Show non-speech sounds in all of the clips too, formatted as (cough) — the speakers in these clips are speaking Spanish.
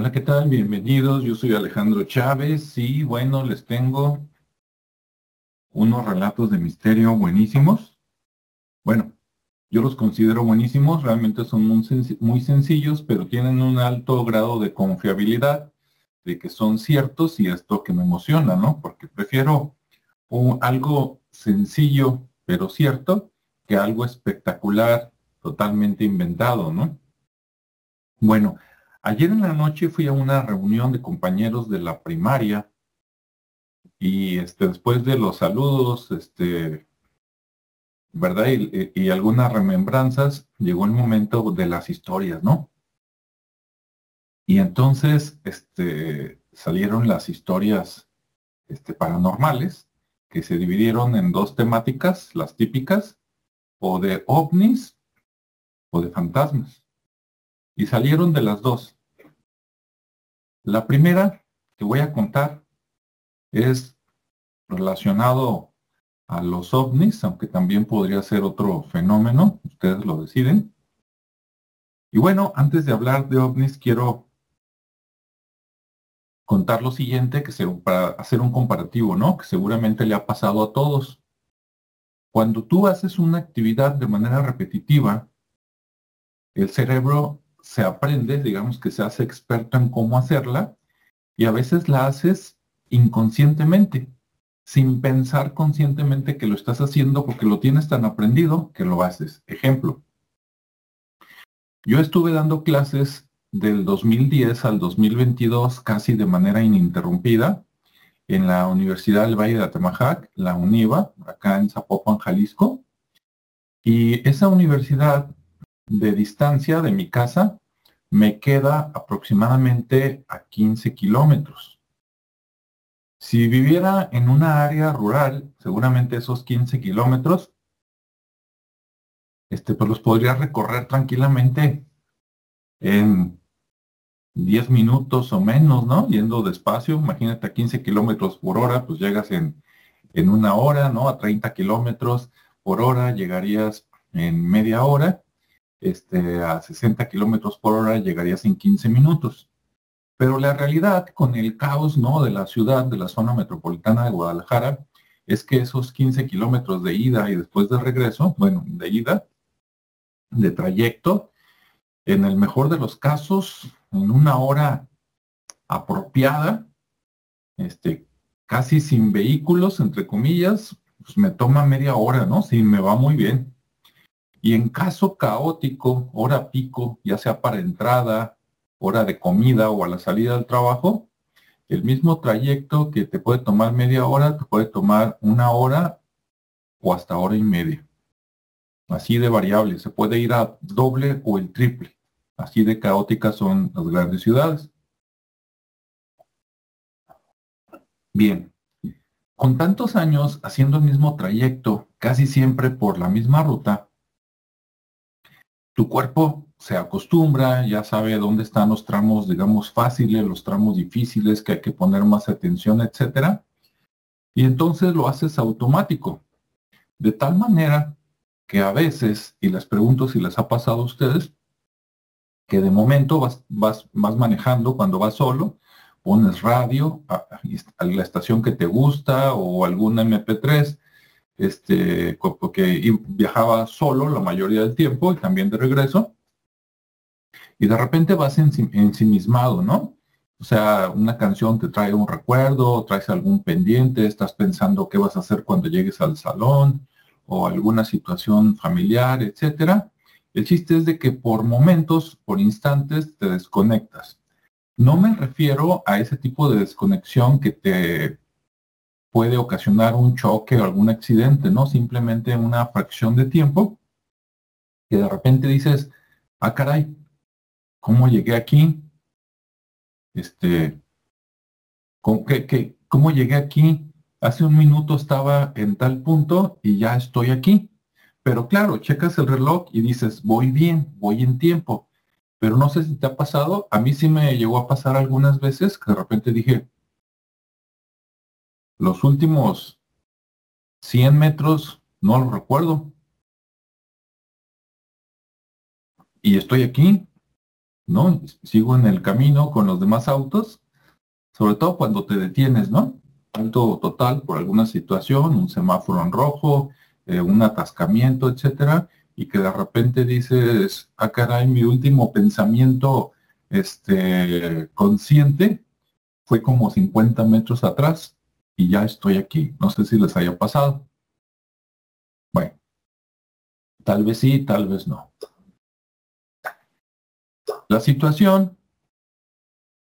Hola, ¿qué tal? Bienvenidos. Yo soy Alejandro Chávez y bueno, les tengo unos relatos de misterio buenísimos. Bueno, yo los considero buenísimos, realmente son muy, sencillos, pero tienen un alto grado de confiabilidad de que son ciertos y esto que me emociona, ¿no? Porque prefiero algo sencillo pero cierto que algo espectacular totalmente inventado, ¿no? Bueno, ayer en la noche fui a una reunión de compañeros de la primaria y este, después de los saludos, este, ¿verdad? Y, algunas remembranzas, llegó el momento de las historias, ¿no? Y entonces este, salieron las historias este, paranormales, que se dividieron en dos temáticas, las típicas, o de ovnis o de fantasmas. Y salieron de las dos. La primera que voy a contar es relacionado a los ovnis, aunque también podría ser otro fenómeno, ustedes lo deciden. Y bueno, antes de hablar de ovnis, quiero contar lo siguiente, que se, para hacer un comparativo, ¿no? Que seguramente le ha pasado a todos. Cuando tú haces una actividad de manera repetitiva, el cerebro se aprende, digamos que se hace experto en cómo hacerla, y a veces la haces inconscientemente sin pensar conscientemente que lo estás haciendo porque lo tienes tan aprendido que lo haces. Ejemplo, yo estuve dando clases del 2010 al 2022 casi de manera ininterrumpida en la Universidad del Valle de Atemajac, la UNIVA, acá en Zapopan, Jalisco. Y esa universidad de distancia de mi casa me queda aproximadamente a 15 kilómetros. Si viviera en una área rural, seguramente esos 15 kilómetros, este, pues los podría recorrer tranquilamente en 10 minutos o menos, ¿no? Yendo despacio, imagínate a 15 kilómetros por hora, pues llegas en, en una hora, ¿no? A 30 kilómetros por hora llegarías en media hora, este, a 60 kilómetros por hora llegarías en 15 minutos. Pero la realidad con el caos ¿no? de la ciudad, de la zona metropolitana de Guadalajara, es que esos 15 kilómetros de ida y después de regreso, bueno, de ida, de trayecto, en el mejor de los casos, en una hora apropiada, este, casi sin vehículos, entre comillas, pues me toma media hora, ¿no? Sí, me va muy bien. Y en caso caótico, hora pico, ya sea para entrada, hora de comida o a la salida del trabajo, el mismo trayecto que te puede tomar media hora, te puede tomar una hora o hasta hora y media. Así de variable, se puede ir a doble o el triple. Así de caóticas son las grandes ciudades. Bien, con tantos años haciendo el mismo trayecto, casi siempre por la misma ruta, tu cuerpo se acostumbra, ya sabe dónde están los tramos, digamos, fáciles, los tramos difíciles que hay que poner más atención, etcétera. Y entonces lo haces automático. De tal manera que a veces, y les pregunto si les ha pasado a ustedes, que de momento vas, vas, vas manejando cuando vas solo, pones radio a, a, la estación que te gusta o algún MP3, este, porque viajaba solo la mayoría del tiempo y también de regreso, y de repente vas ensimismado, ¿no? O sea, una canción te trae un recuerdo, traes algún pendiente, estás pensando qué vas a hacer cuando llegues al salón o alguna situación familiar, etcétera. El chiste es de que por momentos, por instantes, te desconectas. No me refiero a ese tipo de desconexión que te puede ocasionar un choque o algún accidente, ¿no? Simplemente una fracción de tiempo que de repente dices, ah, caray, ¿Cómo llegué aquí? Este, ¿cómo, ¿Cómo llegué aquí? Hace un minuto estaba en tal punto y ya estoy aquí. Pero claro, checas el reloj y dices, voy bien, voy en tiempo. Pero no sé si te ha pasado, a mí sí me llegó a pasar algunas veces que de repente dije, los últimos 100 metros no lo recuerdo. Y estoy aquí, ¿no? Sigo en el camino con los demás autos, sobre todo cuando te detienes, ¿no? Alto total por alguna situación, un semáforo en rojo, eh, un atascamiento, etcétera, y que de repente dices, ah, caray, mi último pensamiento este, consciente fue como 50 metros atrás y ya estoy aquí. No sé si les haya pasado. Bueno, tal vez sí, tal vez no. La situación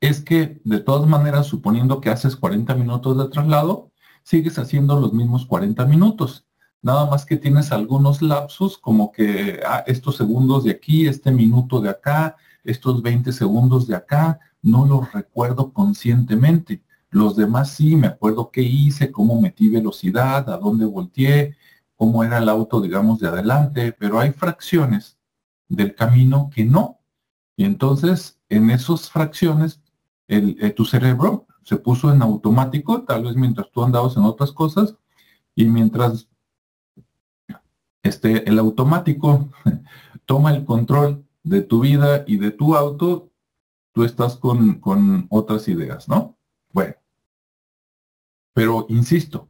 es que de todas maneras, suponiendo que haces 40 minutos de traslado, sigues haciendo los mismos 40 minutos. Nada más que tienes algunos lapsos como que ah, estos segundos de aquí, este minuto de acá, estos 20 segundos de acá, no los recuerdo conscientemente. Los demás sí, me acuerdo qué hice, cómo metí velocidad, a dónde volteé, cómo era el auto, digamos, de adelante, pero hay fracciones del camino que no. Y entonces, en esas fracciones, eh, tu cerebro se puso en automático, tal vez mientras tú andabas en otras cosas, y mientras este, el automático (laughs) toma el control de tu vida y de tu auto, tú estás con, con otras ideas, ¿no? Bueno, pero insisto,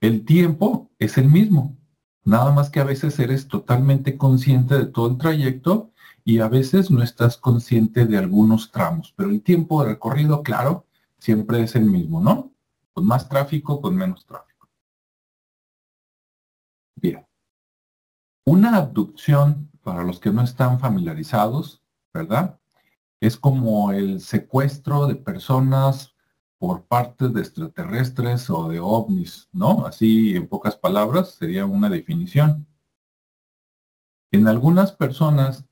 el tiempo es el mismo, nada más que a veces eres totalmente consciente de todo el trayecto y a veces no estás consciente de algunos tramos, pero el tiempo de recorrido, claro, siempre es el mismo, ¿no? Con más tráfico, con menos tráfico. Bien. Una abducción, para los que no están familiarizados, ¿verdad? Es como el secuestro de personas por parte de extraterrestres o de ovnis, ¿no? Así, en pocas palabras, sería una definición. En algunas personas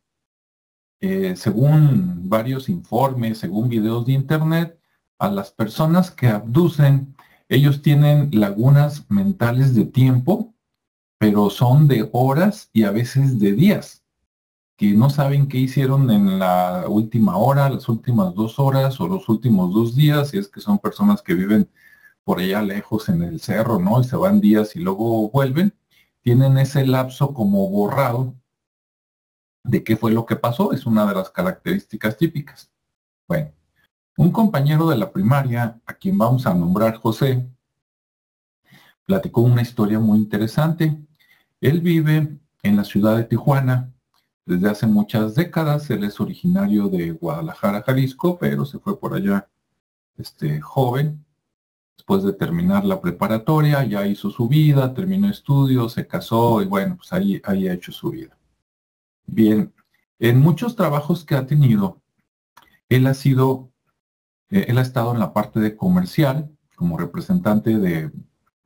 eh, según varios informes, según videos de internet, a las personas que abducen, ellos tienen lagunas mentales de tiempo, pero son de horas y a veces de días, que no saben qué hicieron en la última hora, las últimas dos horas o los últimos dos días, si es que son personas que viven por allá lejos en el cerro, ¿no? Y se van días y luego vuelven, tienen ese lapso como borrado de qué fue lo que pasó, es una de las características típicas. Bueno, un compañero de la primaria, a quien vamos a nombrar José, platicó una historia muy interesante. Él vive en la ciudad de Tijuana desde hace muchas décadas. Él es originario de Guadalajara, Jalisco, pero se fue por allá este, joven. Después de terminar la preparatoria, ya hizo su vida, terminó estudios, se casó y bueno, pues ahí, ahí ha hecho su vida. Bien, en muchos trabajos que ha tenido, él ha sido, eh, él ha estado en la parte de comercial como representante de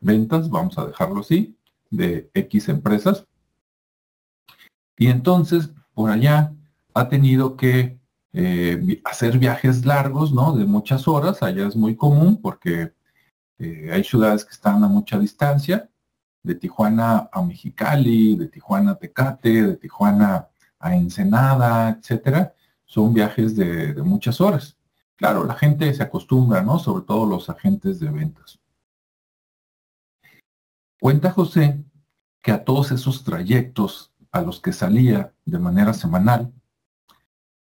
ventas, vamos a dejarlo así, de X empresas. Y entonces, por allá, ha tenido que eh, hacer viajes largos, ¿no? De muchas horas, allá es muy común porque eh, hay ciudades que están a mucha distancia, de Tijuana a Mexicali, de Tijuana a Tecate, de Tijuana a Ensenada, etcétera, son viajes de, muchas horas. Claro, la gente se acostumbra, ¿no? Sobre todo los agentes de ventas. Cuenta José que a todos esos trayectos a los que salía de manera semanal,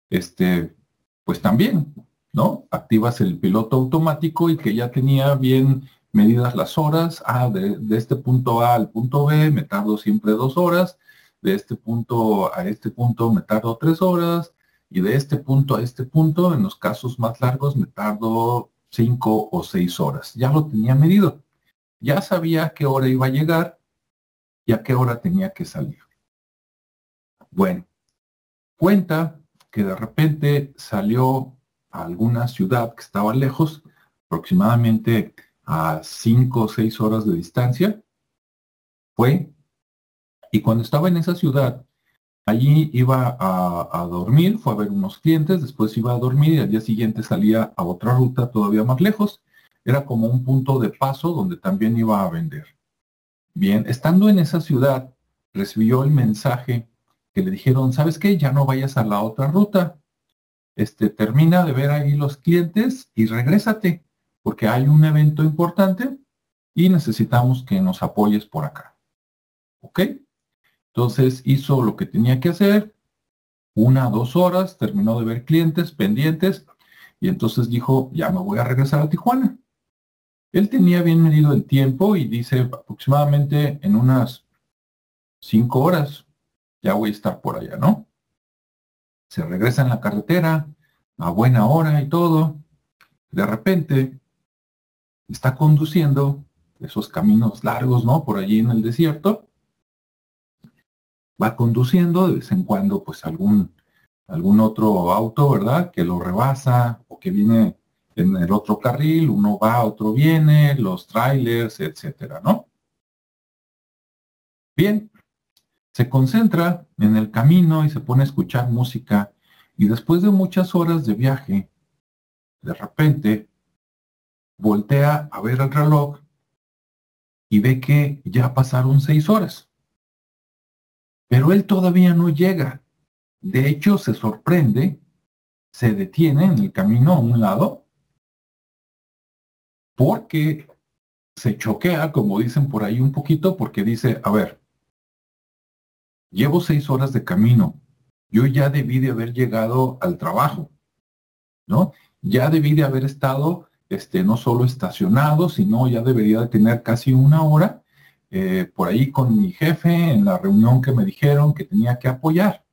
este, pues también, ¿no? Activas el piloto automático y que ya tenía bien medidas las horas, ah, de, de este punto A al punto B me tardo siempre dos horas, de este punto a este punto me tardo tres horas y de este punto a este punto, en los casos más largos, me tardo cinco o seis horas. Ya lo tenía medido. Ya sabía a qué hora iba a llegar y a qué hora tenía que salir. Bueno, cuenta que de repente salió a alguna ciudad que estaba lejos, aproximadamente a cinco o seis horas de distancia. Fue y cuando estaba en esa ciudad, allí iba a, dormir, fue a ver unos clientes, después iba a dormir y al día siguiente salía a otra ruta todavía más lejos. Era como un punto de paso donde también iba a vender. Bien, estando en esa ciudad, recibió el mensaje que le dijeron, ¿sabes qué? Ya no vayas a la otra ruta. Este, termina de ver ahí los clientes y regrésate, porque hay un evento importante y necesitamos que nos apoyes por acá. ¿Ok? Entonces hizo lo que tenía que hacer, una, dos horas, terminó de ver clientes pendientes y entonces dijo, ya me voy a regresar a Tijuana. Él tenía bien medido el tiempo y dice aproximadamente en unas cinco horas ya voy a estar por allá, ¿no? Se regresa en la carretera a buena hora y todo. De repente está conduciendo esos caminos largos, ¿no? Por allí en el desierto. Va conduciendo de vez en cuando, pues algún, algún otro auto, ¿verdad? Que lo rebasa o que viene en el otro carril, uno va, otro viene, los trailers, etcétera, ¿no? Bien, se concentra en el camino y se pone a escuchar música y después de muchas horas de viaje, de repente voltea a ver el reloj y ve que ya pasaron seis horas. Pero él todavía no llega. De hecho, se sorprende, se detiene en el camino a un lado, porque se choquea, como dicen por ahí un poquito, porque dice, a ver, llevo seis horas de camino, yo ya debí de haber llegado al trabajo, ¿no? Ya debí de haber estado este, no solo estacionado, sino ya debería de tener casi una hora eh, por ahí con mi jefe en la reunión que me dijeron que tenía que apoyar.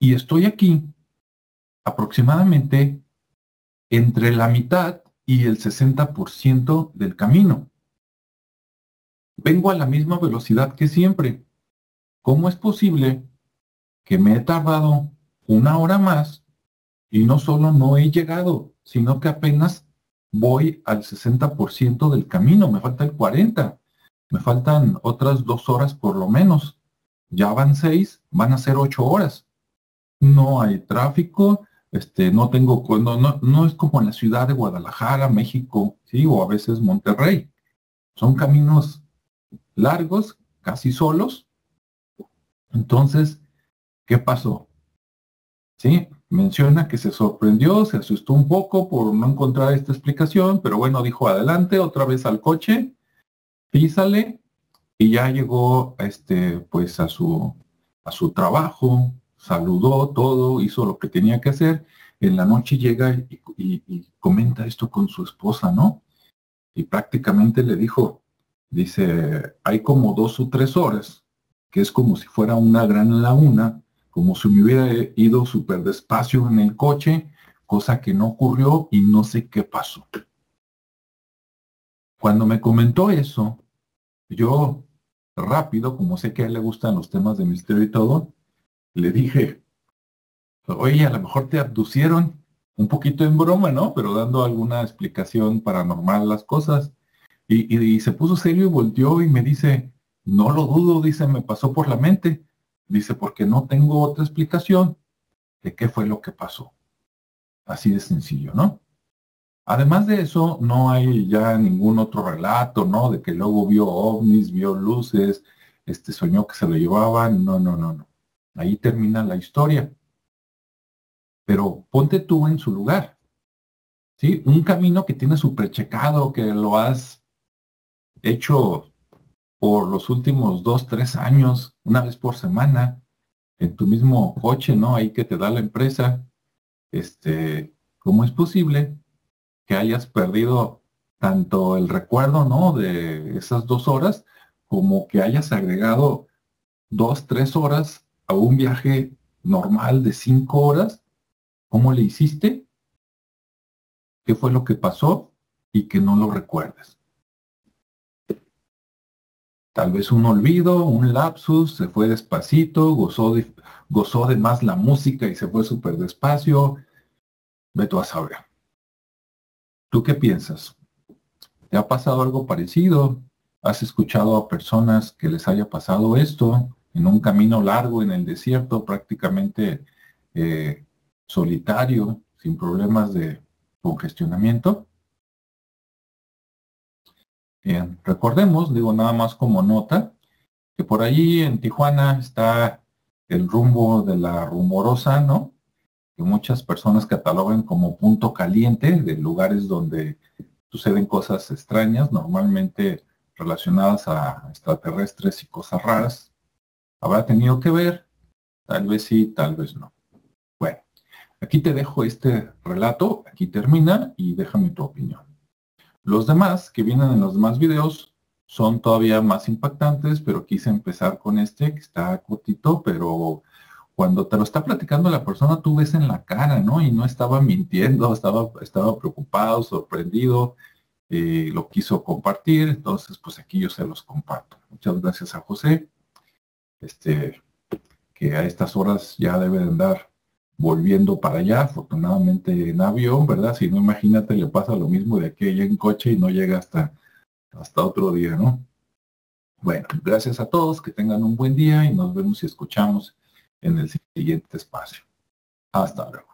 Y estoy aquí aproximadamente entre la mitad y el 60% del camino. Vengo a la misma velocidad que siempre. ¿Cómo es posible que me he tardado una hora más y no solo no he llegado, sino que apenas voy al 60% del camino, me falta el 40%, me faltan otras dos horas por lo menos. Ya van seis, van a ser ocho horas. No hay tráfico, este, no tengo, no, no, no es como en la ciudad de Guadalajara, México, sí, o a veces Monterrey. Son caminos largos, casi solos. Entonces, ¿qué pasó? Sí, menciona que se sorprendió, se asustó un poco por no encontrar esta explicación, pero bueno, dijo adelante, otra vez al coche, písale, y ya llegó este, pues a su, a su trabajo, saludó todo, hizo lo que tenía que hacer. En la noche llega y, y comenta esto con su esposa, ¿no? Y prácticamente le dijo, dice, hay como dos o tres horas, que es como si fuera una gran laguna, como si me hubiera ido súper despacio en el coche, cosa que no ocurrió y no sé qué pasó. Cuando me comentó eso, yo rápido, como sé que a él le gustan los temas de misterio y todo, le dije, oye, a lo mejor te abducieron, un poquito en broma, ¿no? Pero dando alguna explicación paranormal a las cosas. Y, se puso serio y volteó y me dice, no lo dudo, dice, me pasó por la mente. Dice, porque no tengo otra explicación de qué fue lo que pasó. Así de sencillo, ¿no? Además de eso, no hay ya ningún otro relato, ¿no? De que luego vio ovnis, vio luces, este soñó que se lo llevaban. No, no, no, no. Ahí termina la historia. Pero ponte tú en su lugar. ¿Sí? Un camino que tienes súper checado, que lo has hecho por los últimos dos, tres años, una vez por semana, en tu mismo coche, ¿no? Ahí que te da la empresa. Este, ¿cómo es posible que hayas perdido tanto el recuerdo, ¿no? De esas dos horas, como que hayas agregado dos, tres horas a un viaje normal de cinco horas. ¿Cómo le hiciste? ¿Qué fue lo que pasó? Y que no lo recuerdes tal vez un olvido, un lapsus, se fue despacito, gozó de, gozó más la música y se fue súper despacio. Ve tú a saber. ¿Tú qué piensas? ¿Te ha pasado algo parecido? ¿Has escuchado a personas que les haya pasado esto en un camino largo en el desierto, prácticamente eh, solitario, sin problemas de congestionamiento? Bien, recordemos, digo nada más como nota, que por allí en Tijuana está el rumbo de la rumorosa, ¿no? Que muchas personas catalogan como punto caliente de lugares donde suceden cosas extrañas, normalmente relacionadas a extraterrestres y cosas raras. Habrá tenido que ver Tal vez sí, tal vez no. Bueno, aquí te dejo este relato, aquí termina y déjame tu opinión. Los demás que vienen en los demás videos son todavía más impactantes, pero quise empezar con este que está cortito, pero cuando te lo está platicando la persona, tú ves en la cara, ¿no? Y no estaba mintiendo, estaba, estaba preocupado, sorprendido, eh, lo quiso compartir, entonces pues aquí yo se los comparto. Muchas gracias a José, este, que a estas horas ya debe de volviendo para allá, afortunadamente en avión, ¿verdad? Si no, imagínate, le pasa lo mismo de aquí en coche y no llega hasta, hasta otro día, ¿no? Bueno, gracias a todos, que tengan un buen día y nos vemos y escuchamos en el siguiente espacio. Hasta luego.